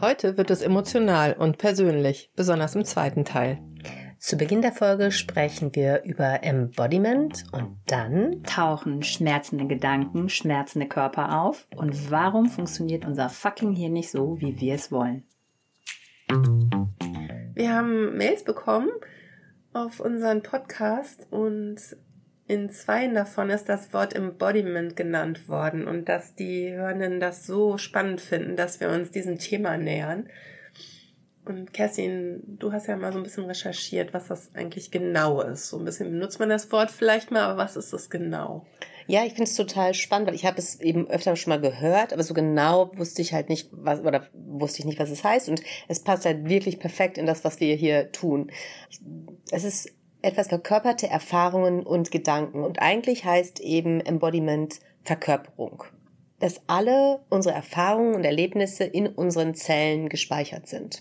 Heute wird es emotional und persönlich, besonders im zweiten Teil. Zu Beginn der Folge sprechen wir über Embodiment und dann tauchen schmerzende Gedanken, schmerzende Körper auf und warum funktioniert unser fucking hier nicht so, wie wir es wollen. Wir haben Mails bekommen auf unseren Podcast und in zweien davon ist das Wort Embodiment genannt worden und dass die Hörenden das so spannend finden, dass wir uns diesem Thema nähern. Und Kerstin, du hast ja mal so ein bisschen recherchiert, was das eigentlich genau ist. So ein bisschen benutzt man das Wort vielleicht mal, aber was ist das genau? Ja, ich finde es total spannend, weil ich habe es eben öfter schon mal gehört, aber so genau wusste ich halt nicht, was oder wusste ich nicht, was es heißt. Und es passt halt wirklich perfekt in das, was wir hier tun. Es ist etwas verkörperte Erfahrungen und Gedanken. Und eigentlich heißt eben Embodiment Verkörperung. Dass alle unsere Erfahrungen und Erlebnisse in unseren Zellen gespeichert sind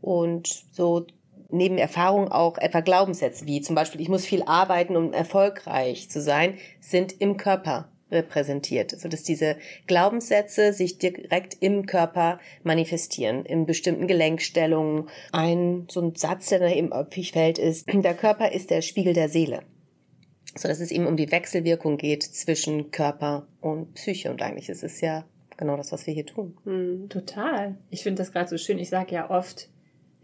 und so neben Erfahrung auch etwa Glaubenssätze wie zum Beispiel, ich muss viel arbeiten, um erfolgreich zu sein, sind im Körper repräsentiert, so dass diese Glaubenssätze sich direkt im Körper manifestieren, in bestimmten Gelenkstellungen. Ein so ein Satz, der da eben häufig fällt, ist: Der Körper ist der Spiegel der Seele, so dass es eben um die Wechselwirkung geht zwischen Körper und Psyche. Und eigentlich ist es ja genau das, was wir hier tun. Mhm. Total. Ich finde das gerade so schön. Ich sage ja oft,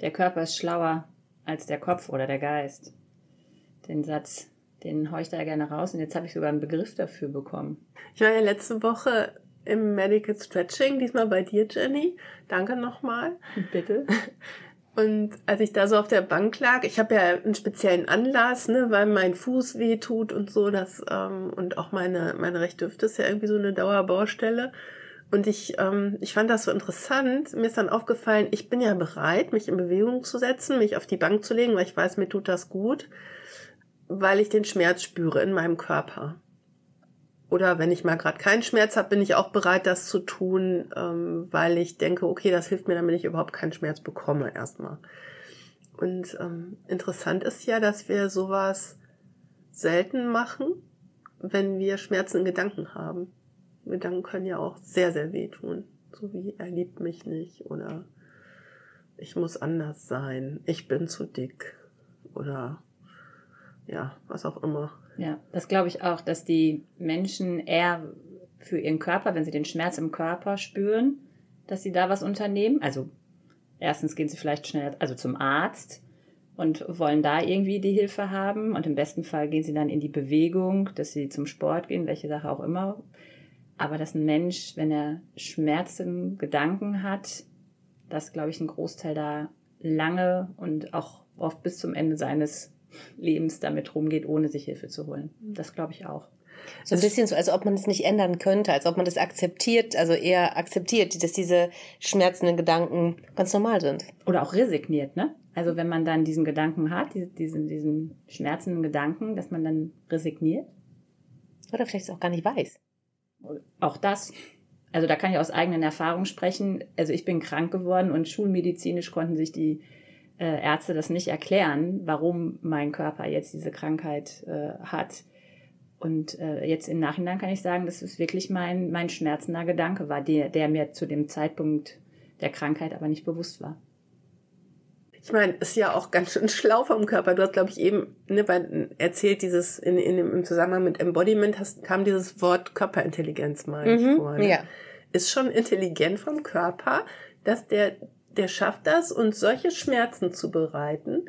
der Körper ist schlauer als der Kopf oder der Geist. Den Satz, den haue ich da gerne raus und jetzt habe ich sogar einen Begriff dafür bekommen. Ich war ja letzte Woche im Medical Stretching, diesmal bei dir, Jenny. Danke nochmal. Bitte. Und als ich da so auf der Bank lag, ich habe ja einen speziellen Anlass, ne, weil mein Fuß weh tut und so, das ähm, und auch meine meine rechte Hüfte ist ja irgendwie so eine Dauerbaustelle. Und ich, ähm, ich fand das so interessant. Mir ist dann aufgefallen, ich bin ja bereit, mich in Bewegung zu setzen, mich auf die Bank zu legen, weil ich weiß, mir tut das gut, weil ich den Schmerz spüre in meinem Körper. Oder wenn ich mal gerade keinen Schmerz habe, bin ich auch bereit, das zu tun, ähm, weil ich denke, okay, das hilft mir, damit ich überhaupt keinen Schmerz bekomme erstmal. Und ähm, interessant ist ja, dass wir sowas selten machen, wenn wir Schmerzen in Gedanken haben. Gedanken können ja auch sehr, sehr wehtun. So wie er liebt mich nicht oder ich muss anders sein, ich bin zu dick oder ja, was auch immer. Ja, das glaube ich auch, dass die Menschen eher für ihren Körper, wenn sie den Schmerz im Körper spüren, dass sie da was unternehmen. Also erstens gehen sie vielleicht schnell also zum Arzt und wollen da irgendwie die Hilfe haben und im besten Fall gehen sie dann in die Bewegung, dass sie zum Sport gehen, welche Sache auch immer aber dass ein Mensch, wenn er schmerzende Gedanken hat, dass, glaube ich, ein Großteil da lange und auch oft bis zum Ende seines Lebens damit rumgeht, ohne sich Hilfe zu holen. Das glaube ich auch. So ein bisschen so, als ob man es nicht ändern könnte, als ob man das akzeptiert, also eher akzeptiert, dass diese schmerzenden Gedanken ganz normal sind. Oder auch resigniert, ne? Also wenn man dann diesen Gedanken hat, diesen, diesen schmerzenden Gedanken, dass man dann resigniert. Oder vielleicht es auch gar nicht weiß auch das. Also da kann ich aus eigenen Erfahrungen sprechen. Also ich bin krank geworden und schulmedizinisch konnten sich die äh, Ärzte das nicht erklären, warum mein Körper jetzt diese Krankheit äh, hat. Und äh, jetzt im Nachhinein kann ich sagen, dass es wirklich mein, mein schmerzender Gedanke war, der, der mir zu dem Zeitpunkt der Krankheit aber nicht bewusst war. Ich meine, ist ja auch ganz schön schlau vom Körper. Du hast, glaube ich, eben ne, weil erzählt, dieses in, in, im Zusammenhang mit Embodiment hast, kam dieses Wort Körperintelligenz mal mhm, vor. Ne? Ja. Ist schon intelligent vom Körper, dass der, der schafft das, uns solche Schmerzen zu bereiten,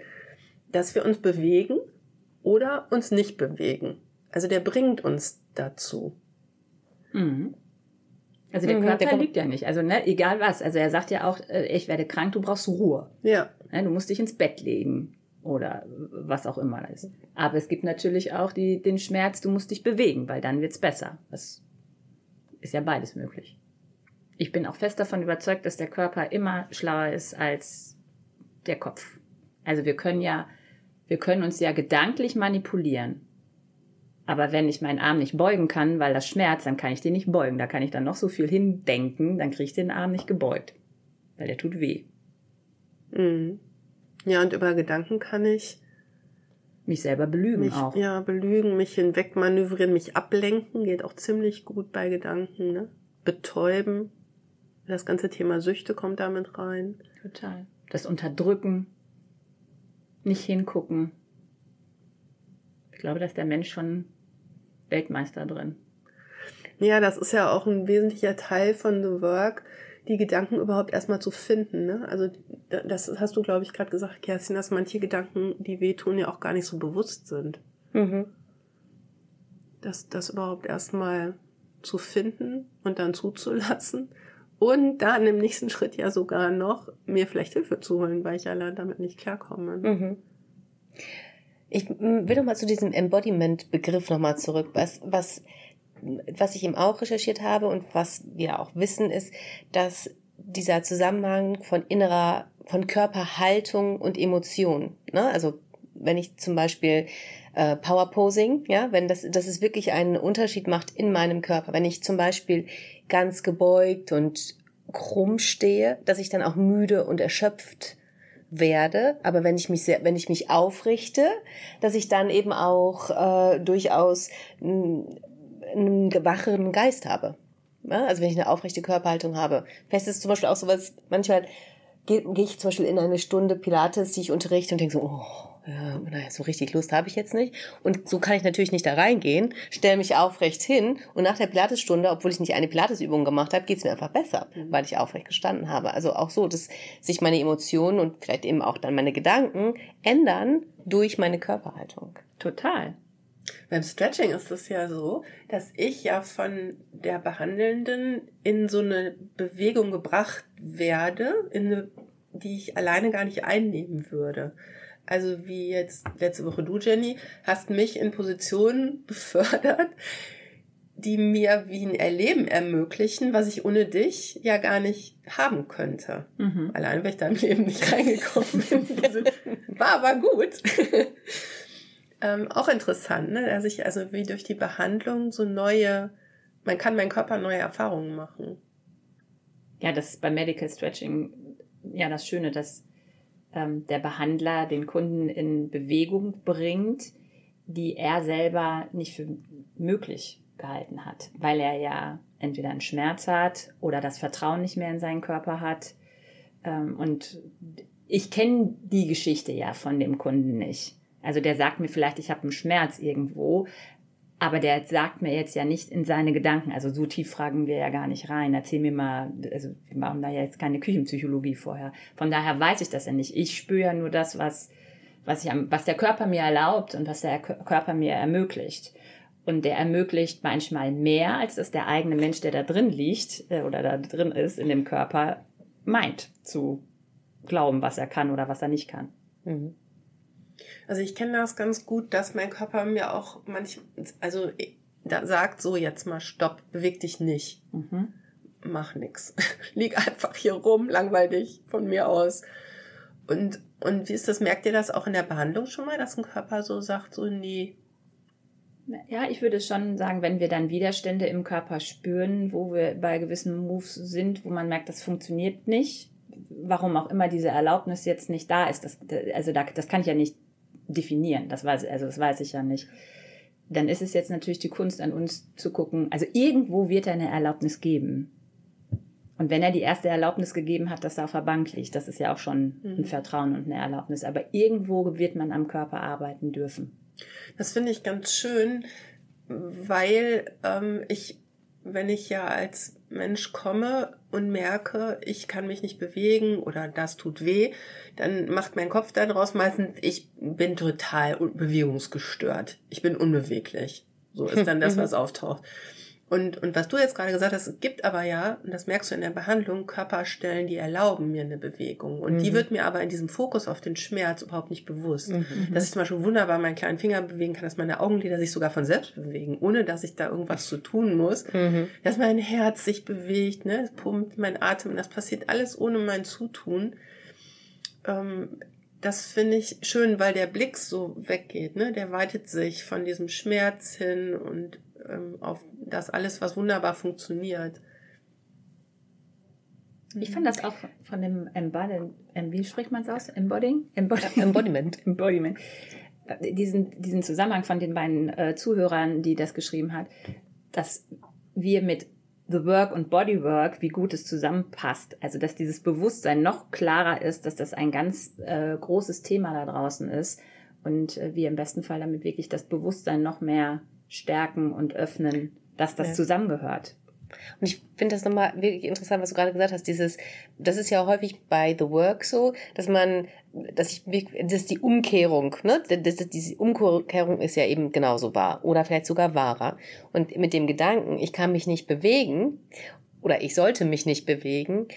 dass wir uns bewegen oder uns nicht bewegen. Also der bringt uns dazu. Mhm. Also der mhm, Körper der lügt ja nicht. Also ne, egal was. Also er sagt ja auch, äh, ich werde krank, du brauchst Ruhe. Ja. Ne, du musst dich ins Bett legen oder was auch immer ist. Aber es gibt natürlich auch die, den Schmerz, du musst dich bewegen, weil dann wird's besser. Das ist ja beides möglich. Ich bin auch fest davon überzeugt, dass der Körper immer schlauer ist als der Kopf. Also wir können ja, wir können uns ja gedanklich manipulieren. Aber wenn ich meinen Arm nicht beugen kann, weil das schmerzt, dann kann ich den nicht beugen. Da kann ich dann noch so viel hindenken, dann kriege ich den Arm nicht gebeugt. Weil der tut weh. Mhm. Ja, und über Gedanken kann ich mich selber belügen mich, auch. Ja, belügen, mich hinwegmanövrieren, mich ablenken, geht auch ziemlich gut bei Gedanken, ne? Betäuben. Das ganze Thema Süchte kommt damit rein. Total. Das Unterdrücken, nicht hingucken. Ich glaube, da ist der Mensch schon Weltmeister drin. Ja, das ist ja auch ein wesentlicher Teil von The Work, die Gedanken überhaupt erstmal zu finden. Ne? Also das hast du, glaube ich, gerade gesagt, Kerstin, dass manche Gedanken, die wehtun, ja auch gar nicht so bewusst sind. Mhm. Das, das überhaupt erstmal zu finden und dann zuzulassen. Und dann im nächsten Schritt ja sogar noch mir vielleicht Hilfe zu holen, weil ich allein damit nicht klarkomme. Mhm. Ich will noch mal zu diesem Embodiment-Begriff nochmal zurück. Was, was was ich eben auch recherchiert habe und was wir auch wissen, ist, dass dieser Zusammenhang von innerer, von Körperhaltung und Emotion, ne? also wenn ich zum Beispiel äh, Power Posing, ja, wenn das, dass es wirklich einen Unterschied macht in meinem Körper. Wenn ich zum Beispiel ganz gebeugt und krumm stehe, dass ich dann auch müde und erschöpft werde, aber wenn ich mich sehr, wenn ich mich aufrichte, dass ich dann eben auch äh, durchaus einen wacheren Geist habe. Ja, also wenn ich eine aufrechte Körperhaltung habe. Fest ist zum Beispiel auch so was, manchmal gehe geh ich zum Beispiel in eine Stunde Pilates, die ich unterrichte und denke so, oh, ja, naja, so richtig Lust habe ich jetzt nicht. Und so kann ich natürlich nicht da reingehen, stelle mich aufrecht hin und nach der Pilatesstunde, obwohl ich nicht eine Pilatesübung gemacht habe, geht es mir einfach besser, mhm. weil ich aufrecht gestanden habe. Also auch so, dass sich meine Emotionen und vielleicht eben auch dann meine Gedanken ändern durch meine Körperhaltung. Total. Beim Stretching ist es ja so, dass ich ja von der Behandelnden in so eine Bewegung gebracht werde, in eine, die ich alleine gar nicht einnehmen würde. Also wie jetzt letzte Woche du, Jenny, hast mich in Positionen befördert, die mir wie ein Erleben ermöglichen, was ich ohne dich ja gar nicht haben könnte. Mhm. Allein, weil ich da im Leben nicht reingekommen bin. War aber gut. Ähm, auch interessant, ne? dass ich also wie durch die Behandlung so neue, man kann meinen Körper neue Erfahrungen machen. Ja, das ist bei Medical Stretching ja das Schöne, dass ähm, der Behandler den Kunden in Bewegung bringt, die er selber nicht für möglich gehalten hat, weil er ja entweder einen Schmerz hat oder das Vertrauen nicht mehr in seinen Körper hat. Ähm, und ich kenne die Geschichte ja von dem Kunden nicht. Also der sagt mir vielleicht, ich habe einen Schmerz irgendwo, aber der sagt mir jetzt ja nicht in seine Gedanken. Also so tief fragen wir ja gar nicht rein. Erzähl mir mal, also wir machen da ja jetzt keine Küchenpsychologie vorher. Von daher weiß ich das ja nicht. Ich spüre ja nur das, was, was, ich, was der Körper mir erlaubt und was der Körper mir ermöglicht. Und der ermöglicht manchmal mehr, als dass der eigene Mensch, der da drin liegt äh, oder da drin ist in dem Körper, meint zu glauben, was er kann oder was er nicht kann. Mhm. Also ich kenne das ganz gut, dass mein Körper mir auch manchmal, also da sagt so jetzt mal Stopp, beweg dich nicht. Mhm. Mach nix. Lieg einfach hier rum, langweil dich von mir aus. Und, und wie ist das? Merkt ihr das auch in der Behandlung schon mal, dass ein Körper so sagt, so nee? Ja, ich würde schon sagen, wenn wir dann Widerstände im Körper spüren, wo wir bei gewissen Moves sind, wo man merkt, das funktioniert nicht, warum auch immer diese Erlaubnis jetzt nicht da ist, das, also da, das kann ich ja nicht definieren. Das weiß, also das weiß ich ja nicht. Dann ist es jetzt natürlich die Kunst an uns zu gucken. Also irgendwo wird er eine Erlaubnis geben. Und wenn er die erste Erlaubnis gegeben hat, dass er auf der Bank liegt, das ist ja auch schon ein mhm. Vertrauen und eine Erlaubnis. Aber irgendwo wird man am Körper arbeiten dürfen. Das finde ich ganz schön, weil ähm, ich, wenn ich ja als Mensch komme und merke, ich kann mich nicht bewegen oder das tut weh, dann macht mein Kopf daraus meistens, ich bin total bewegungsgestört. Ich bin unbeweglich. So ist dann das, was auftaucht. Und, und was du jetzt gerade gesagt hast, es gibt aber ja, und das merkst du in der Behandlung, Körperstellen, die erlauben mir eine Bewegung. Und mhm. die wird mir aber in diesem Fokus auf den Schmerz überhaupt nicht bewusst. Mhm. Dass ich zum Beispiel wunderbar meinen kleinen Finger bewegen kann, dass meine Augenlider sich sogar von selbst bewegen, ohne dass ich da irgendwas zu tun muss. Mhm. Dass mein Herz sich bewegt, ne, es pumpt, mein Atem, das passiert alles ohne mein Zutun. Ähm, das finde ich schön, weil der Blick so weggeht, ne? Der weitet sich von diesem Schmerz hin und auf das alles, was wunderbar funktioniert. Ich fand das auch von dem Embodiment, wie spricht man es aus? Embodying? Embodiment. Embodiment. Embodiment. Äh, diesen, diesen Zusammenhang von den beiden äh, Zuhörern, die das geschrieben hat, dass wir mit The Work und Bodywork, wie gut es zusammenpasst. Also, dass dieses Bewusstsein noch klarer ist, dass das ein ganz äh, großes Thema da draußen ist und äh, wir im besten Fall damit wirklich das Bewusstsein noch mehr stärken und öffnen, dass das ja. zusammengehört. Und ich finde das nochmal wirklich interessant, was du gerade gesagt hast. Dieses, das ist ja häufig bei The Work so, dass man, dass ich, das ist die Umkehrung, ne? Das, das, diese Umkehrung ist ja eben genauso wahr oder vielleicht sogar wahrer. Und mit dem Gedanken, ich kann mich nicht bewegen oder ich sollte mich nicht bewegen,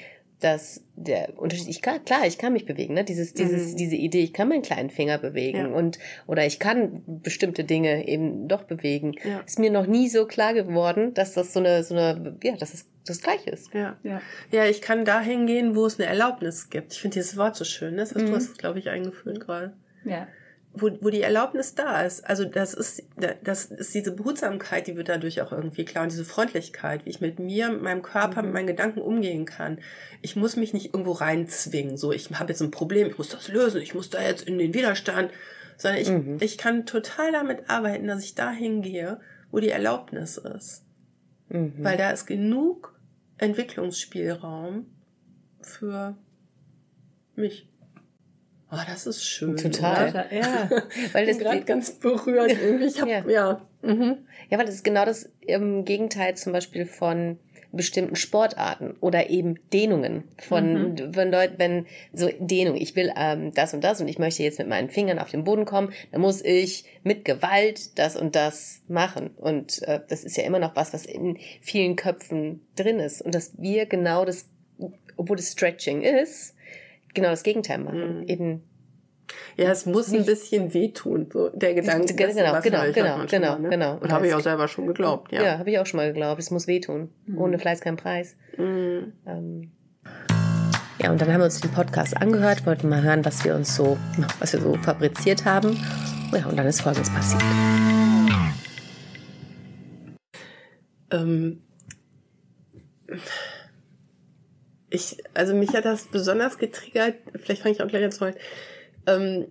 dass der Unterschied, ich kann, klar, ich kann mich bewegen, ne? Dieses, dieses, mhm. diese Idee, ich kann meinen kleinen Finger bewegen ja. und, oder ich kann bestimmte Dinge eben doch bewegen. Ja. Ist mir noch nie so klar geworden, dass das so eine, so eine, ja, dass es das Gleiche ist. Ja. ja. Ja, ich kann dahin gehen, wo es eine Erlaubnis gibt. Ich finde dieses Wort so schön, ne? Das hast mhm. du hast, glaube ich, eingeführt gerade. Ja wo, wo die Erlaubnis da ist. Also das ist, das ist diese Behutsamkeit, die wird dadurch auch irgendwie klar und diese Freundlichkeit, wie ich mit mir, mit meinem Körper, mhm. mit meinen Gedanken umgehen kann. Ich muss mich nicht irgendwo reinzwingen, so ich habe jetzt ein Problem, ich muss das lösen, ich muss da jetzt in den Widerstand, sondern ich, mhm. ich kann total damit arbeiten, dass ich dahin gehe, wo die Erlaubnis ist. Mhm. Weil da ist genug Entwicklungsspielraum für mich. Oh, das ist schön. Total. Oder? Ja. weil das gerade ganz berührt irgendwie. Ich hab, ja. Ja. Mhm. ja, weil das ist genau das im Gegenteil zum Beispiel von bestimmten Sportarten oder eben Dehnungen von mhm. wenn Leute wenn so Dehnung ich will ähm, das und das und ich möchte jetzt mit meinen Fingern auf den Boden kommen dann muss ich mit Gewalt das und das machen und äh, das ist ja immer noch was was in vielen Köpfen drin ist und dass wir genau das obwohl es Stretching ist genau das Gegenteil machen. Mhm. Eben ja, es muss ein bisschen wehtun, so der Gedanke. Genau, genau, genau, genau, genau, ne? genau. Und habe ich auch selber schon geglaubt, ja. Ja, habe ich auch schon mal geglaubt. Es muss wehtun. Mhm. Ohne Fleiß kein Preis. Mhm. Ähm. Ja, und dann haben wir uns den Podcast angehört, wollten mal hören, was wir uns so, was wir so fabriziert haben. Ja, und dann ist Folgendes passiert. Ähm ich, also mich hat das besonders getriggert, vielleicht fange ich auch gleich an zu heulen, ähm,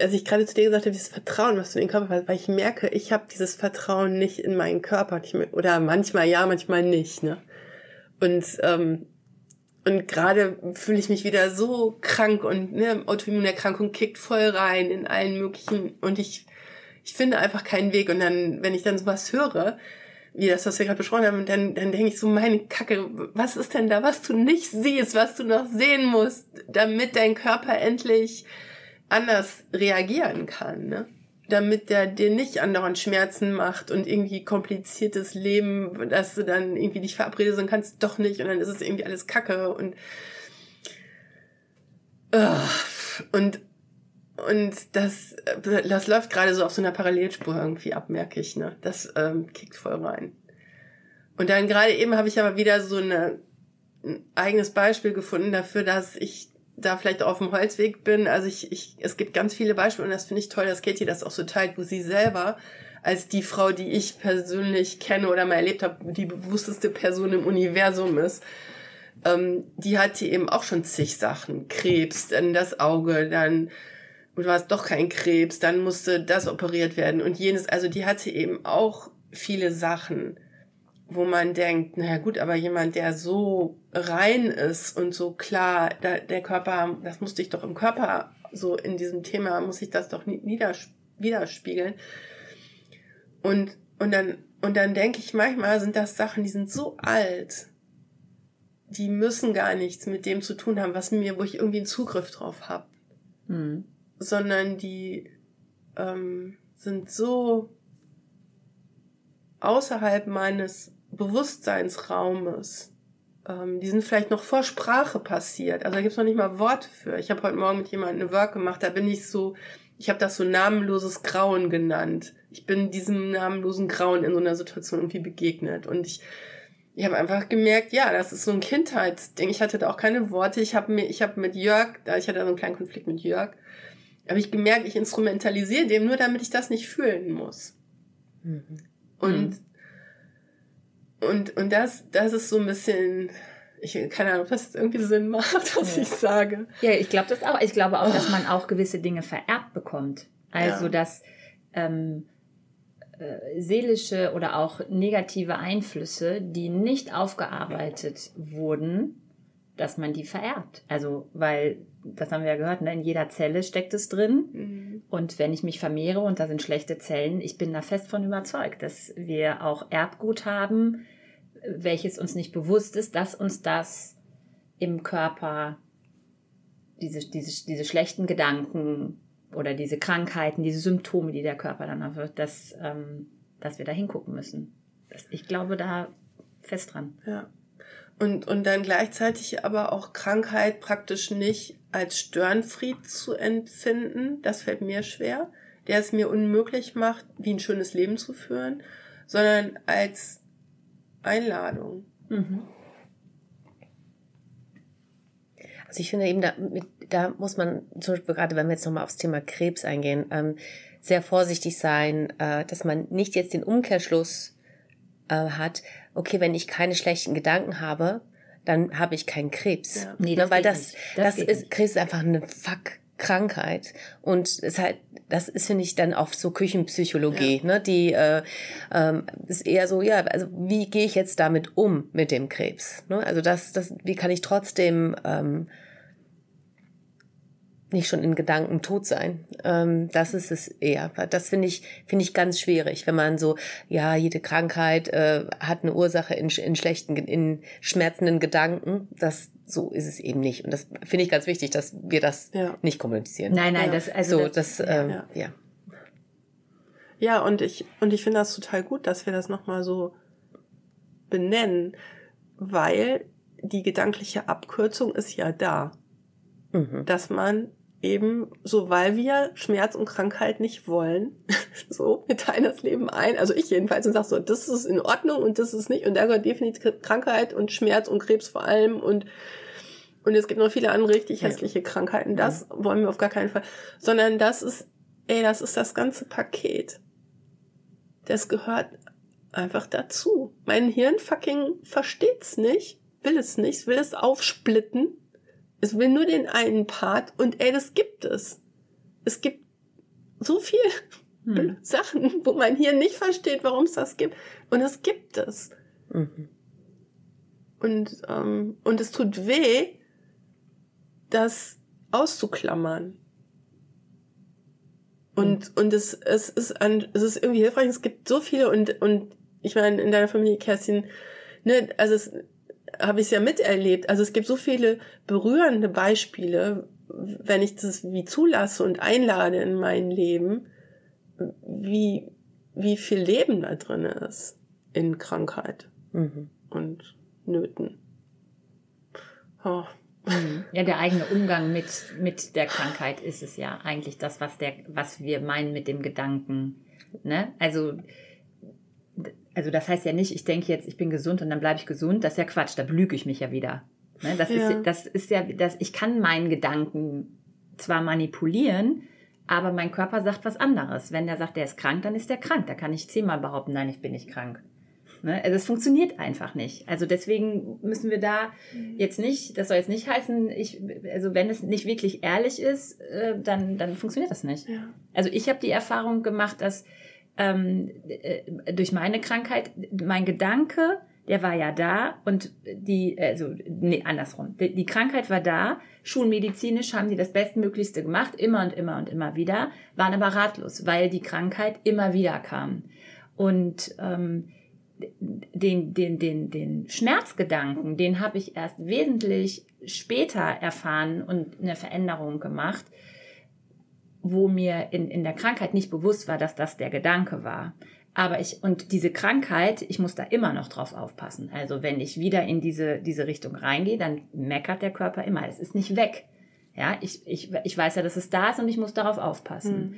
als ich gerade zu dir gesagt habe, dieses Vertrauen, was du in den Körper hast, weil ich merke, ich habe dieses Vertrauen nicht in meinen Körper, oder manchmal ja, manchmal nicht, ne? Und ähm, und gerade fühle ich mich wieder so krank und ne, Autoimmunerkrankung kickt voll rein in allen möglichen. Und ich ich finde einfach keinen Weg. Und dann wenn ich dann sowas höre, wie das, was wir gerade besprochen haben, dann, dann denke ich so, meine Kacke, was ist denn da, was du nicht siehst, was du noch sehen musst, damit dein Körper endlich anders reagieren kann, ne? Damit der dir nicht andauernd Schmerzen macht und irgendwie kompliziertes Leben, dass du dann irgendwie dich verabredest und kannst doch nicht und dann ist es irgendwie alles Kacke und uh, und und das, das läuft gerade so auf so einer Parallelspur irgendwie ab, merke ich, ne? Das ähm, kickt voll rein. Und dann gerade eben habe ich aber wieder so eine, ein eigenes Beispiel gefunden dafür, dass ich da vielleicht auf dem Holzweg bin. Also ich, ich, es gibt ganz viele Beispiele und das finde ich toll, dass Katie das auch so teilt, wo sie selber als die Frau, die ich persönlich kenne oder mal erlebt habe, die bewussteste Person im Universum ist. Ähm, die hatte eben auch schon zig Sachen. Krebs, dann das Auge, dann und du hast doch kein Krebs, dann musste das operiert werden und jenes. Also die hatte eben auch viele Sachen, wo man denkt, naja gut, aber jemand, der so rein ist und so klar, der, der Körper, das musste ich doch im Körper so in diesem Thema, muss ich das doch widerspiegeln. Und, und dann, und dann denke ich manchmal sind das Sachen, die sind so alt, die müssen gar nichts mit dem zu tun haben, was mir, wo ich irgendwie einen Zugriff drauf habe. Mhm sondern die ähm, sind so außerhalb meines Bewusstseinsraumes. Ähm, die sind vielleicht noch vor Sprache passiert. Also da gibt's noch nicht mal Worte für. Ich habe heute Morgen mit jemandem eine Work gemacht, da bin ich so, ich habe das so namenloses Grauen genannt. Ich bin diesem namenlosen Grauen in so einer Situation irgendwie begegnet. Und ich, ich habe einfach gemerkt, ja, das ist so ein Kindheitsding. Ich hatte da auch keine Worte. Ich habe mir, ich habe mit Jörg, ich hatte so einen kleinen Konflikt mit Jörg, habe ich gemerkt, ich instrumentalisiere dem nur, damit ich das nicht fühlen muss. Mhm. Und, mhm. und, und das, das ist so ein bisschen, ich keine Ahnung, ob das irgendwie Sinn macht, was ja. ich sage. Ja, ich glaube das auch. Ich glaube auch, oh. dass man auch gewisse Dinge vererbt bekommt. Also, ja. dass, ähm, äh, seelische oder auch negative Einflüsse, die nicht aufgearbeitet wurden, dass man die vererbt. Also, weil, das haben wir ja gehört, ne, in jeder Zelle steckt es drin. Mhm. Und wenn ich mich vermehre und da sind schlechte Zellen, ich bin da fest von überzeugt, dass wir auch Erbgut haben, welches uns nicht bewusst ist, dass uns das im Körper diese, diese, diese schlechten Gedanken oder diese Krankheiten, diese Symptome, die der Körper dann hat, dass, ähm, dass wir da hingucken müssen. Ich glaube da fest dran. Ja. Und, und dann gleichzeitig aber auch Krankheit praktisch nicht als Störenfried zu empfinden, das fällt mir schwer, der es mir unmöglich macht, wie ein schönes Leben zu führen, sondern als Einladung. Mhm. Also ich finde eben, da, da muss man zum Beispiel gerade, wenn wir jetzt nochmal aufs Thema Krebs eingehen, ähm, sehr vorsichtig sein, äh, dass man nicht jetzt den Umkehrschluss äh, hat, okay, wenn ich keine schlechten Gedanken habe, dann habe ich keinen Krebs. Ja. Nee, das weil das, das, das ist, Krebs ist einfach eine Fuck Krankheit und es ist halt das ist finde ich dann auch so Küchenpsychologie ja. ne die äh, ähm, ist eher so ja also wie gehe ich jetzt damit um mit dem Krebs ne also das das wie kann ich trotzdem ähm, nicht schon in Gedanken tot sein. Ähm, das ist es eher. Das finde ich, finde ich ganz schwierig, wenn man so, ja, jede Krankheit äh, hat eine Ursache in, in schlechten, in schmerzenden Gedanken. Das, so ist es eben nicht. Und das finde ich ganz wichtig, dass wir das ja. nicht kommunizieren. Nein, nein, ja. das, also so, das, das ähm, ja. ja. Ja, und ich, und ich finde das total gut, dass wir das nochmal so benennen, weil die gedankliche Abkürzung ist ja da. Mhm. Dass man eben so, weil wir Schmerz und Krankheit nicht wollen, so, wir teilen das Leben ein, also ich jedenfalls und sag so, das ist in Ordnung und das ist nicht und da gehört definitiv Krankheit und Schmerz und Krebs vor allem und und es gibt noch viele andere richtig hässliche ja. Krankheiten, das ja. wollen wir auf gar keinen Fall, sondern das ist, ey, das ist das ganze Paket. Das gehört einfach dazu. Mein Hirn fucking versteht's nicht, will es nicht, will es aufsplitten es will nur den einen Part und ey, das gibt es. Es gibt so viel hm. Sachen, wo man hier nicht versteht, warum es das gibt. Und es gibt es. Mhm. Und, ähm, und es tut weh, das auszuklammern. Und, mhm. und es, es ist ein, es ist irgendwie hilfreich. Es gibt so viele und, und ich meine, in deiner Familie, Kerstin, ne, also es, habe ich es ja miterlebt. Also es gibt so viele berührende Beispiele, wenn ich das wie zulasse und einlade in mein Leben, wie, wie viel Leben da drin ist in Krankheit mhm. und Nöten. Oh. Mhm. Ja, der eigene Umgang mit, mit der Krankheit ist es ja eigentlich das, was der, was wir meinen mit dem Gedanken. Ne? Also also das heißt ja nicht, ich denke jetzt, ich bin gesund und dann bleibe ich gesund. Das ist ja Quatsch, da belüge ich mich ja wieder. Ne? Das, ja. Ist, das ist ja, das, ich kann meinen Gedanken zwar manipulieren, aber mein Körper sagt was anderes. Wenn der sagt, der ist krank, dann ist der krank. Da kann ich zehnmal behaupten, nein, ich bin nicht krank. Ne? Also es funktioniert einfach nicht. Also deswegen müssen wir da jetzt nicht, das soll jetzt nicht heißen, ich, also wenn es nicht wirklich ehrlich ist, äh, dann, dann funktioniert das nicht. Ja. Also ich habe die Erfahrung gemacht, dass ähm, äh, durch meine Krankheit, mein Gedanke, der war ja da und die, also, nee, andersrum. Die, die Krankheit war da, schulmedizinisch haben die das Bestmöglichste gemacht, immer und immer und immer wieder, waren aber ratlos, weil die Krankheit immer wieder kam. Und ähm, den, den, den, den Schmerzgedanken, den habe ich erst wesentlich später erfahren und eine Veränderung gemacht, wo mir in, in der Krankheit nicht bewusst war, dass das der Gedanke war. Aber ich, und diese Krankheit, ich muss da immer noch drauf aufpassen. Also wenn ich wieder in diese, diese Richtung reingehe, dann meckert der Körper immer. Es ist nicht weg. Ja, ich, ich, ich weiß ja, dass es da ist und ich muss darauf aufpassen. Mhm.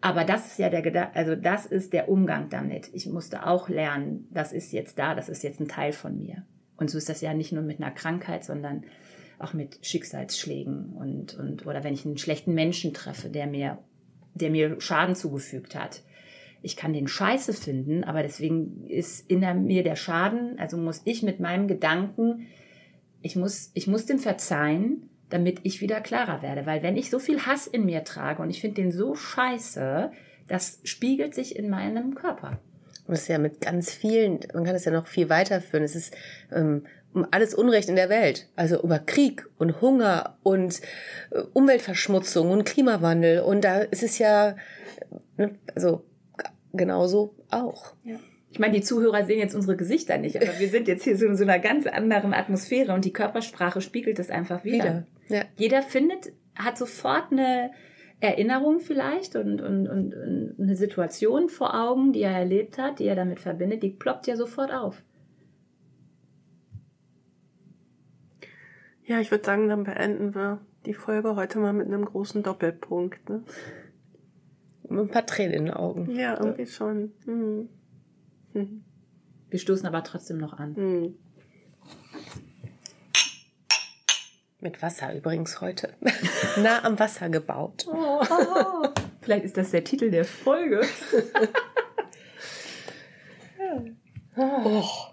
Aber das ist ja der Gedanke, also das ist der Umgang damit. Ich musste auch lernen, das ist jetzt da, das ist jetzt ein Teil von mir. Und so ist das ja nicht nur mit einer Krankheit, sondern auch mit Schicksalsschlägen und, und oder wenn ich einen schlechten Menschen treffe, der mir, der mir Schaden zugefügt hat. Ich kann den scheiße finden, aber deswegen ist in mir der Schaden, also muss ich mit meinem Gedanken, ich muss, ich muss dem verzeihen, damit ich wieder klarer werde. Weil wenn ich so viel Hass in mir trage und ich finde den so scheiße, das spiegelt sich in meinem Körper. Und das ist ja mit ganz vielen, man kann es ja noch viel weiterführen. Es ist ähm, um alles Unrecht in der Welt. Also über Krieg und Hunger und äh, Umweltverschmutzung und Klimawandel. Und da ist es ja, ne, also genauso auch. Ja. Ich meine, die Zuhörer sehen jetzt unsere Gesichter nicht, aber wir sind jetzt hier so in so einer ganz anderen Atmosphäre und die Körpersprache spiegelt das einfach wieder. wieder. Ja. Jeder findet, hat sofort eine Erinnerung vielleicht und, und, und, und eine Situation vor Augen, die er erlebt hat, die er damit verbindet, die ploppt ja sofort auf. Ja, ich würde sagen, dann beenden wir die Folge heute mal mit einem großen Doppelpunkt. Ne? Mit ein paar Tränen in den Augen. Ja, irgendwie schon. Mhm. Wir stoßen aber trotzdem noch an. Mhm. Mit Wasser übrigens heute. nah am Wasser gebaut. Oh, Vielleicht ist das der Titel der Folge. ja. oh.